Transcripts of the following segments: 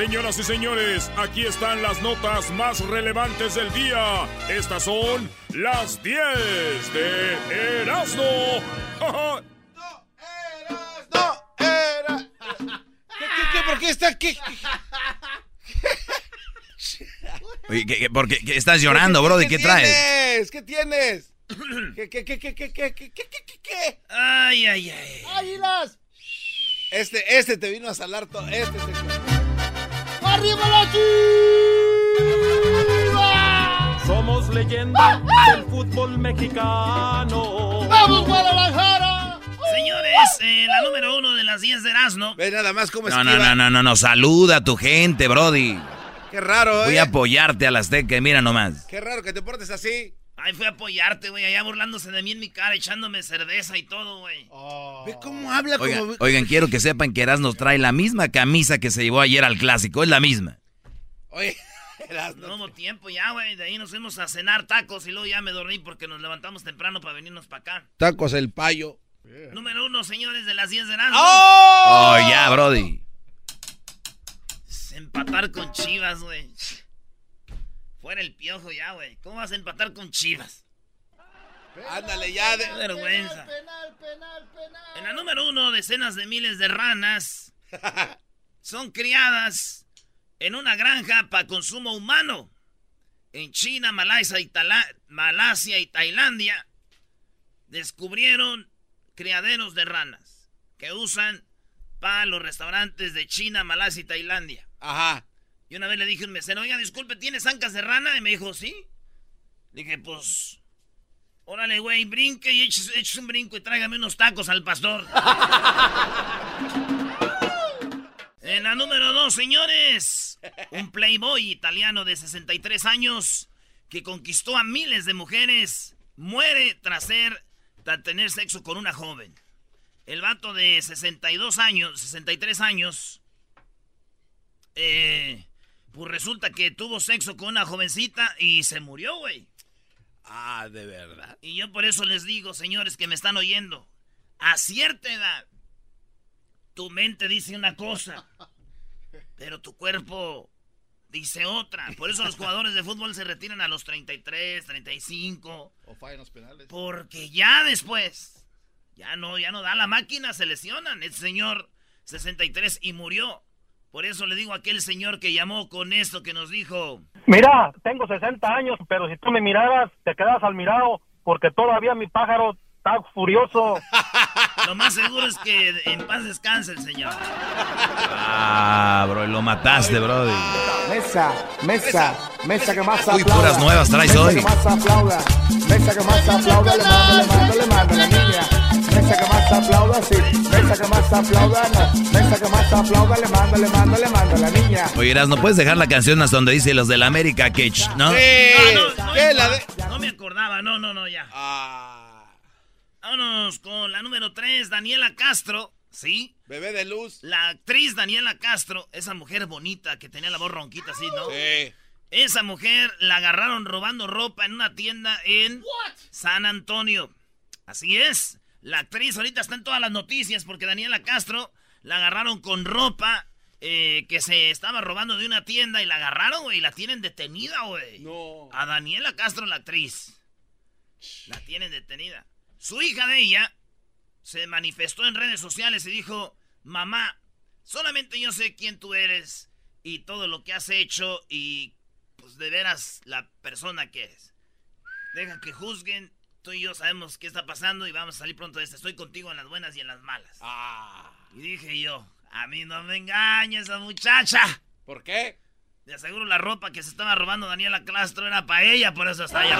Señoras y señores, aquí están las notas más relevantes del día. Estas son las 10 de Erasmo. No, era. ¿Qué, qué, qué? ¿Por qué está aquí? Oye, ¿qué, qué- por qué, qué estás llorando, Brody? ¿Qué, traes? tienes? ¿Qué tienes? ¿Qué, qué, qué, qué, qué, qué, qué, qué, qué, qué, qué? Ay, ay, ay. ¡Águilas! Este, este te vino a salar todo. Este te... ¡Arriba la chiva! Somos leyenda del fútbol mexicano. ¡Vamos, Guadalajara! Señores, eh, la número uno de las 10 de Erasmo. Ve nada más cómo No, esquiva. no, no, no, no, no. Saluda a tu gente, Brody. Qué raro, Voy ¿eh? a apoyarte a la Azteca, mira nomás. Qué raro que te portes así. Ay, fui a apoyarte, güey, allá burlándose de mí en mi cara, echándome cerveza y todo, güey. Ve cómo habla Oigan, como... oigan, quiero que sepan que Erasmo trae la misma camisa que se llevó ayer al clásico, es la misma. Oye, eras- No hubo tiempo ya, güey, de ahí nos fuimos a cenar tacos y luego ya me dormí porque nos levantamos temprano para venirnos para acá. Tacos el payo. Número uno, señores, de las 10 de Erasmo. ¡Oh! Oh, ya, Brody. Empatar con Chivas, güey. Fuera el piojo ya, güey. ¿Cómo vas a empatar con Chivas? Ándale ya. Qué De... vergüenza. Penal, penal, penal. En la número uno, decenas de miles de ranas son criadas en una granja para consumo humano. En China, Malasia y, Tala- Malasia y Tailandia descubrieron criaderos de ranas que usan para los restaurantes de China, Malasia y Tailandia. Ajá. Y una vez le dije a un mesero, oiga, disculpe, ¿tienes ancas de rana? Y me dijo, sí. Dije, pues, órale, güey, brinque y eches, eches un brinco y tráigame unos tacos al pastor. en la número dos, señores, un playboy italiano de 63 años que conquistó a miles de mujeres muere tras, ser, tras tener sexo con una joven. El vato de 62 años, 63 años, eh, pues resulta que tuvo sexo con una jovencita y se murió, güey. Ah, de verdad. Y yo por eso les digo, señores que me están oyendo, a cierta edad, tu mente dice una cosa, pero tu cuerpo dice otra. Por eso los jugadores de fútbol se retiran a los 33, 35, O fallan los penales. porque ya después, ya no, ya no da la máquina, se lesionan. El señor 63 y murió. Por eso le digo a aquel señor que llamó con esto que nos dijo, Mira, tengo 60 años, pero si tú me miraras, te quedas al mirado, porque todavía mi pájaro está furioso. lo más seguro es que en paz descanse el señor. Ah, bro, lo mataste, brody. Mesa, mesa, mesa que más Uy, aplauda. puras nuevas traes mesa hoy. que más aplauda. Mesa que más aplauda, le mando, le mando, le mando la niña. Mesa que más aplauda, sí. Mesa que más aplauda, no. Mesa que más aplauda, le mando, le mando, le mando la niña. Oye, Eras, ¿no puedes dejar la canción hasta donde dice los del América Cage, no? Sí. Ah, no, no, ¿Qué? me La de... acordaba, no me acordaba, no, no, no, ya. Ah, Vámonos con la número 3, Daniela Castro, ¿sí? bebé de luz. La actriz Daniela Castro, esa mujer bonita que tenía la voz ronquita así, ¿no? Sí. Esa mujer la agarraron robando ropa en una tienda en San Antonio. Así es. La actriz ahorita está en todas las noticias porque Daniela Castro la agarraron con ropa eh, que se estaba robando de una tienda y la agarraron, güey, y la tienen detenida, güey. No. A Daniela Castro, la actriz. La tienen detenida. Su hija de ella se manifestó en redes sociales y dijo, mamá, solamente yo sé quién tú eres y todo lo que has hecho y pues de veras la persona que eres. Deja que juzguen tú y yo sabemos qué está pasando y vamos a salir pronto de esta. Estoy contigo en las buenas y en las malas. Ah. Y dije yo, a mí no me engaña esa muchacha. ¿Por qué? De aseguro la ropa que se estaba robando Daniela Castro era para ella, por eso está allá.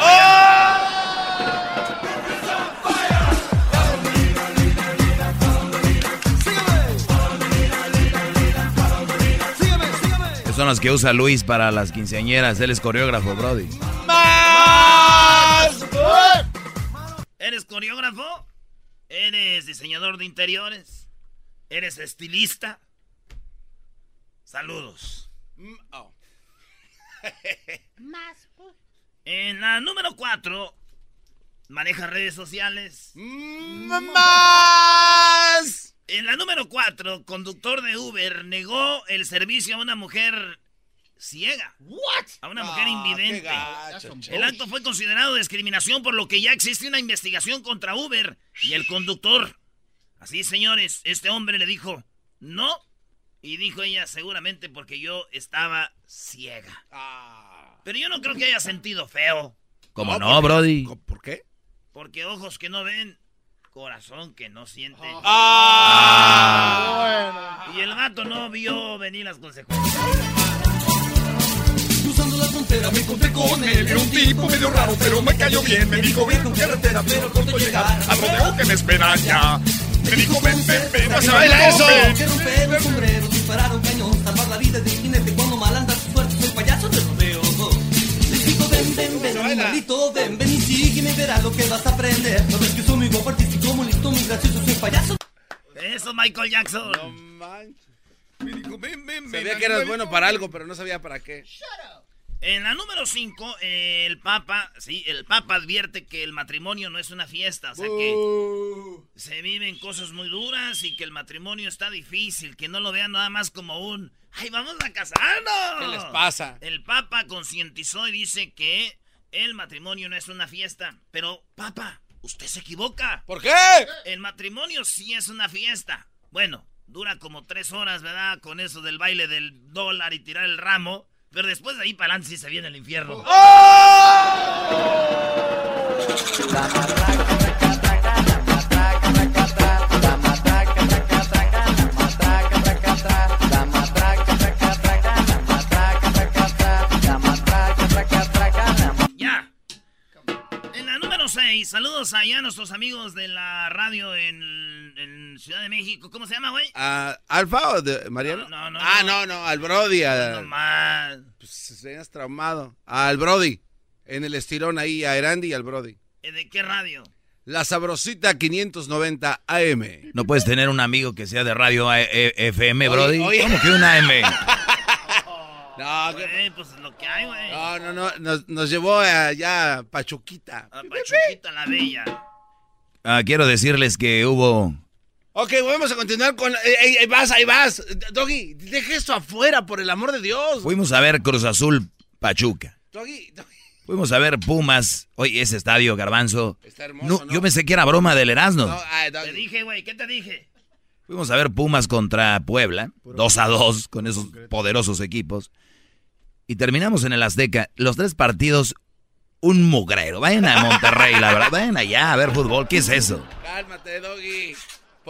Esos son los que usa Luis para las quinceañeras. Él es coreógrafo, Brody. ¿Eres coreógrafo? ¿Eres diseñador de interiores? ¿Eres estilista? Saludos. Mm, oh. En la número 4, maneja redes sociales. Mm, ¡Más! En la número 4, conductor de Uber negó el servicio a una mujer ciega. ¿What? A una mujer Ah, invidente. qué gacho, El acto fue considerado discriminación por lo que ya existe una investigación contra Uber y el conductor. Así, señores, este hombre le dijo, no. Y dijo ella, seguramente porque yo estaba ciega. Ah. Pero yo no creo que haya sentido feo. ¿Cómo No, no, porque- Brody? ¿Por qué? Porque ojos que no ven, corazón que no siente. Ah. Y el gato no vio venir las consecuencias. Frontera me encontré con él. Era un tipo medio raro, pero me cayó bien. Me dijo, ven con carretera, pero corto llegar. Al rodeo que me espera ya. Me dijo, ven, ven, ven, ¡No se baila eso! Que romper el sombrero, disparar un cañón, salvar la vida de un jinete cuando mal anda su suerte. Soy payaso del rodeo. Les digo, ven, ven, ven, animalito, ven, ven y sígueme, verás lo que vas a aprender. No ves que soy muy guapo, artístico, muy listo, muy gracioso, soy payaso. Eso, Michael Jackson. No manches. Me dijo, ven, ven, ven. Sabía que eras bueno para algo, pero no sabía para qué. En la número 5, el Papa, sí, el Papa advierte que el matrimonio no es una fiesta, o sea que Uh. se viven cosas muy duras y que el matrimonio está difícil, que no lo vean nada más como un, ¡ay, vamos a casarnos! ¿Qué les pasa? El Papa concientizó y dice que el matrimonio no es una fiesta, pero Papa, usted se equivoca. ¿Por qué? El matrimonio sí es una fiesta. Bueno, dura como tres horas, ¿verdad? Con eso del baile del dólar y tirar el ramo. Pero después de ahí para adelante sí se viene el infierno. Ya. En la número 6, saludos allá a nuestros amigos de la radio en Ciudad de México. ¿Cómo se llama, güey? ¿A ¿Alfa o de Mariano? No, no, no, Ah, no. no, al Brody. a- No más. Pues seas traumado. Al Brody. En el estirón ahí, a Erandi y al Brody. ¿Eh, ¿De qué radio? La sabrosita 590 AM. No puedes tener un amigo que sea de radio A- E- FM, Oye, Brody. oye. ¿Cómo que un AM? No, que- Güey, pues lo que hay, güey. no, no, no, Nos, nos llevó allá a Pachuquita. A Pachuquita la Bella. Ah, quiero decirles que hubo... Ok, vamos a continuar con... eh, eh, ahí vas, ahí vas. Doggy, deja esto afuera, por el amor de Dios. Fuimos a ver Cruz Azul Pachuca. Doggy, Doggy. Fuimos a ver Pumas. Oye, ese estadio, Garbanzo. Está hermoso, ¿no? Yo pensé que era broma del Erasmo. No, ay, Te dije, güey, ¿qué te dije? Fuimos a ver Pumas contra Puebla, 2 a 2 con esos poderosos equipos. Y terminamos en el Azteca. Los tres partidos, un mugrero. Vayan a Monterrey, la verdad. Vayan allá a ver fútbol. ¿Qué es eso? Cálmate, Doggy.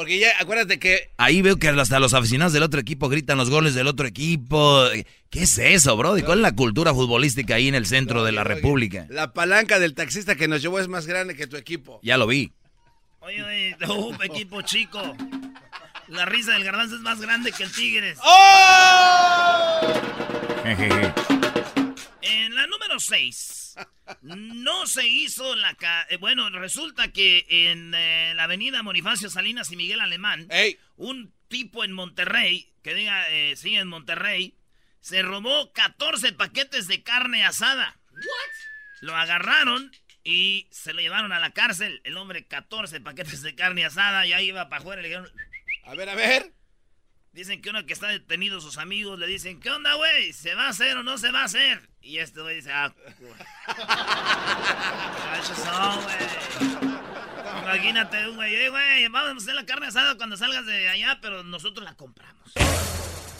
Porque ya, acuérdate que... Ahí veo que hasta los aficionados del otro equipo gritan los goles del otro equipo. ¿Qué es eso, bro? ¿Y cuál es la cultura futbolística ahí en el centro de la República? La palanca del taxista que nos llevó es más grande que tu equipo. Ya lo vi. Oye, güey, uh, equipo chico. La risa del garbanzo es más grande que el Tigres. Jejeje. En la número 6, no se hizo la... ca- eh, bueno, resulta que en eh, la avenida Bonifacio Salinas y Miguel Alemán, Ey, un tipo en Monterrey, que diga, eh, sí, en Monterrey, se robó 14 paquetes de carne asada. Lo agarraron y se lo llevaron a la cárcel. El hombre, 14 paquetes de carne asada, ya iba para afuera y le dijeron... a ver, a ver. Dicen que uno que está detenido, sus amigos le dicen, ¿qué onda, güey? ¿Se va a hacer o no se va a hacer? Y este güey dice, ah, güey. Imagínate un güey, eh, güey, vamos a hacer la carne asada cuando salgas de allá, pero nosotros la compramos.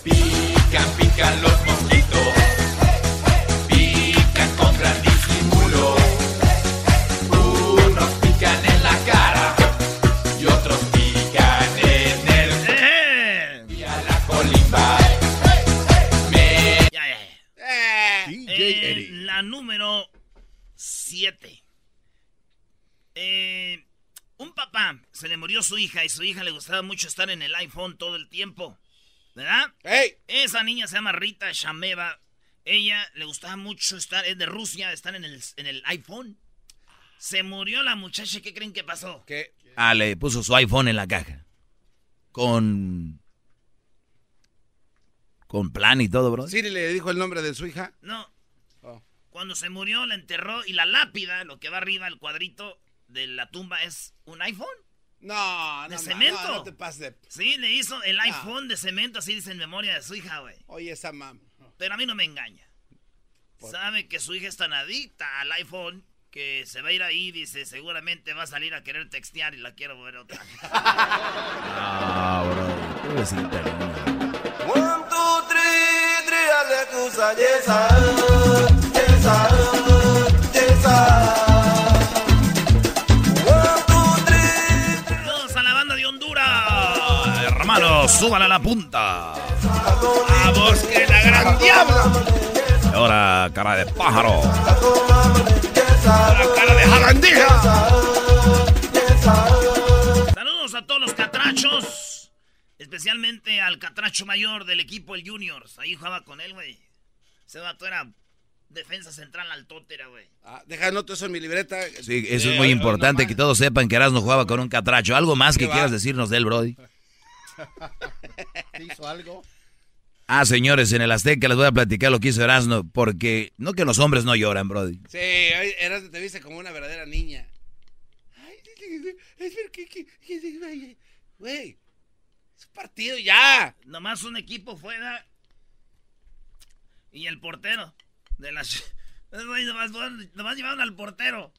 Pican, pican los mosquitos. Pican con 2017. Eh, un papá se le murió su hija y su hija le gustaba mucho estar en el iPhone todo el tiempo. ¿Verdad? ¡Ey! Esa niña se llama Rita Shameva. Ella le gustaba mucho estar, es de Rusia, estar en el, en el iPhone. Se murió la muchacha, ¿qué creen que pasó? ¿Qué? Ah, le puso su iPhone en la caja. Con. Con plan y todo, bro. ¿Siri le dijo el nombre de su hija? No. Cuando se murió, la enterró y la lápida, lo que va arriba, el cuadrito de la tumba, es un iPhone. No, no, ¿De ma- cemento? No, no te pases de... Sí, le hizo el iPhone de cemento, así dice en memoria de su hija, güey. Oye, esa mam... Pero a mí no me engaña. Sabe que su hija es tan adicta al iPhone que se va a ir ahí, dice, seguramente va a salir a querer textear y la quiero ver otra vez. Ah, bro. Niña. One, two, three, three, Saludos a la banda de Honduras. Hermanos, suban a la punta. Vamos, que la gran diabla. Ahora, cara de pájaro. La cara de jarandija. Saludos a todos los catrachos. Especialmente al catracho mayor del equipo, el Juniors. Ahí jugaba con él, güey. Ese vato era defensa central altótera, güey. Ah, deja noto eso en mi libreta. Sí, eso Eh, es muy no importante, que todos sepan que Erasmo jugaba con un catracho. ¿Algo más que quieras decirnos de él, Brody? ¿Te hizo algo? Ah, señores, en el Azteca les voy a platicar lo que hizo Erasmo, porque no que los hombres no lloran, Brody. Sí, ay, eras, te viste como una verdadera niña. Ay, es que- que- Güey, es un partido ya. Nomás un equipo fuera. Y el portero. De las. Nomás, nomás llevaron al portero.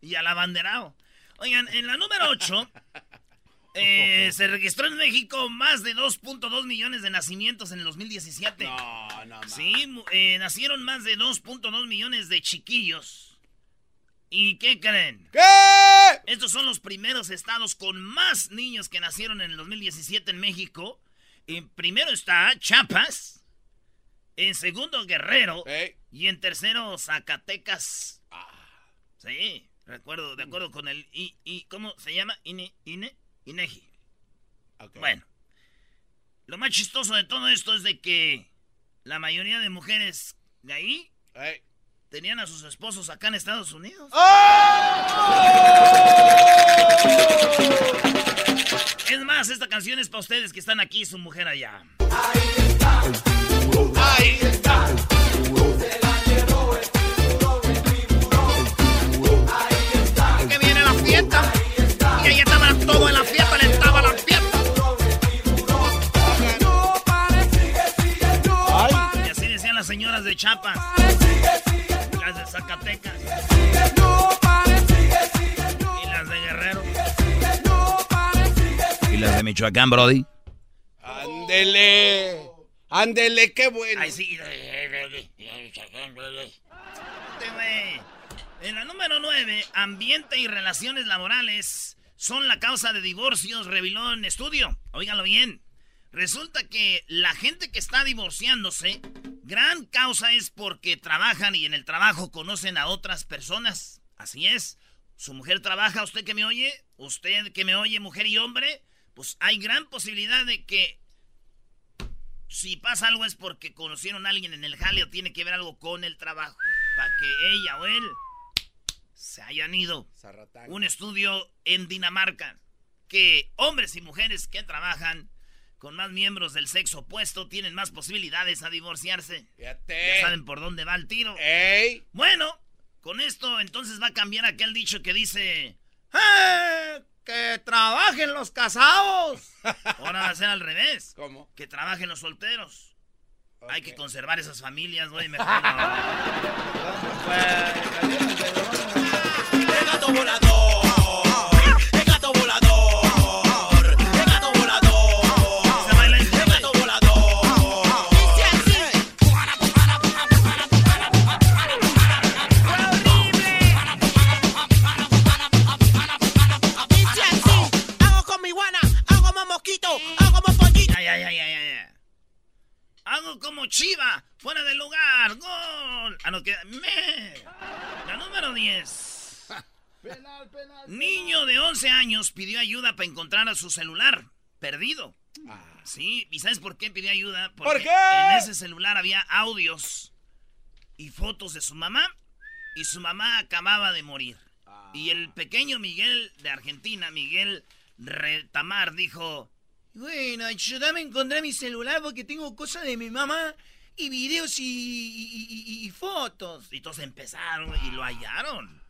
Y al abanderado. Oigan, en la número 8. se registró en México más de 2.2 millones de nacimientos en el 2017. No, no, ma. Sí, eh, nacieron más de 2.2 millones de chiquillos. ¿Y qué creen? ¿Qué? Estos son los primeros estados con más niños que nacieron en el 2017 en México. En primero está Chiapas. En segundo, Guerrero. Y en tercero, Zacatecas. Sí, recuerdo, de acuerdo con el... I, I- ¿Cómo se llama? INE, INE, INEGI. Ok. Bueno, lo más chistoso de todo esto es de que la mayoría de mujeres de ahí tenían a sus esposos acá en Estados Unidos. Es más, esta canción es para ustedes que están aquí y su mujer allá. Ahí está. Chiapas. Las de Zacatecas. Y las de Guerrero. ¿Y las de Michoacán, Brody? Ándele. Ándele, qué bueno. Ay, sí. En la número 9, ambiente y relaciones laborales son la causa de divorcios, reveló en estudio. Óiganlo bien. Resulta que la gente que está divorciándose, gran causa es porque trabajan y en el trabajo conocen a otras personas. Así es. Su mujer trabaja, usted que me oye, usted que me oye, mujer y hombre, pues hay gran posibilidad de que si pasa algo es porque conocieron a alguien en el jale o tiene que ver algo con el trabajo. Para que ella o él se hayan ido. Zarratán. Un estudio en Dinamarca que hombres y mujeres que trabajan con más miembros del sexo opuesto tienen más posibilidades a divorciarse. Fíjate. Ya saben por dónde va el tiro. Ey. Bueno, con esto entonces va a cambiar aquel dicho que dice... "Eh, ¡Que trabajen los casados! Ahora va a ser al revés. ¿Cómo? Que trabajen los solteros. Hay que conservar esas familias, güey. Mejor no. ¡El gato volador! Hago como Chiva, fuera del lugar, gol. Ah, no, que... Me. La número Número 10. Niño de 11 años pidió ayuda para encontrar a su celular perdido. Sí, ¿y sabes por qué pidió ayuda? Porque ¿Por qué? en ese celular había audios y fotos de su mamá y su mamá acababa de morir. Y el pequeño Miguel de Argentina, Miguel Retamar, dijo, bueno, ayúdame a encontrar mi celular porque tengo cosas de mi mamá y videos y, y- y- y fotos. Y todos empezaron y lo hallaron.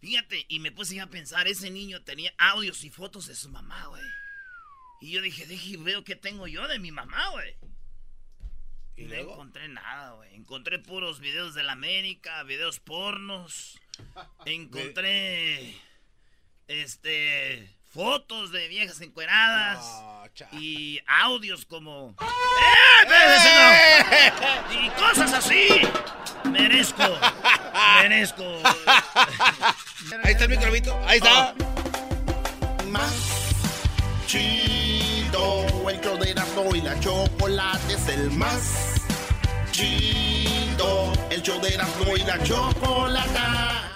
Fíjate, y me puse a pensar, ese niño tenía audios y fotos de su mamá, güey. Y yo dije, deje y veo qué tengo yo de mi mamá, güey. Y no encontré nada, güey. Encontré puros videos de la América, videos pornos. Encontré, este, fotos de viejas encueradas. y audios como... ¡Eh! espérese, no! Y cosas así. Merezco. Merezco. Ahí está el microbito. Ahí está. Más chido, el show de Erasmo y la chocolate es el más chido, el show de Erasmo y la chocolate.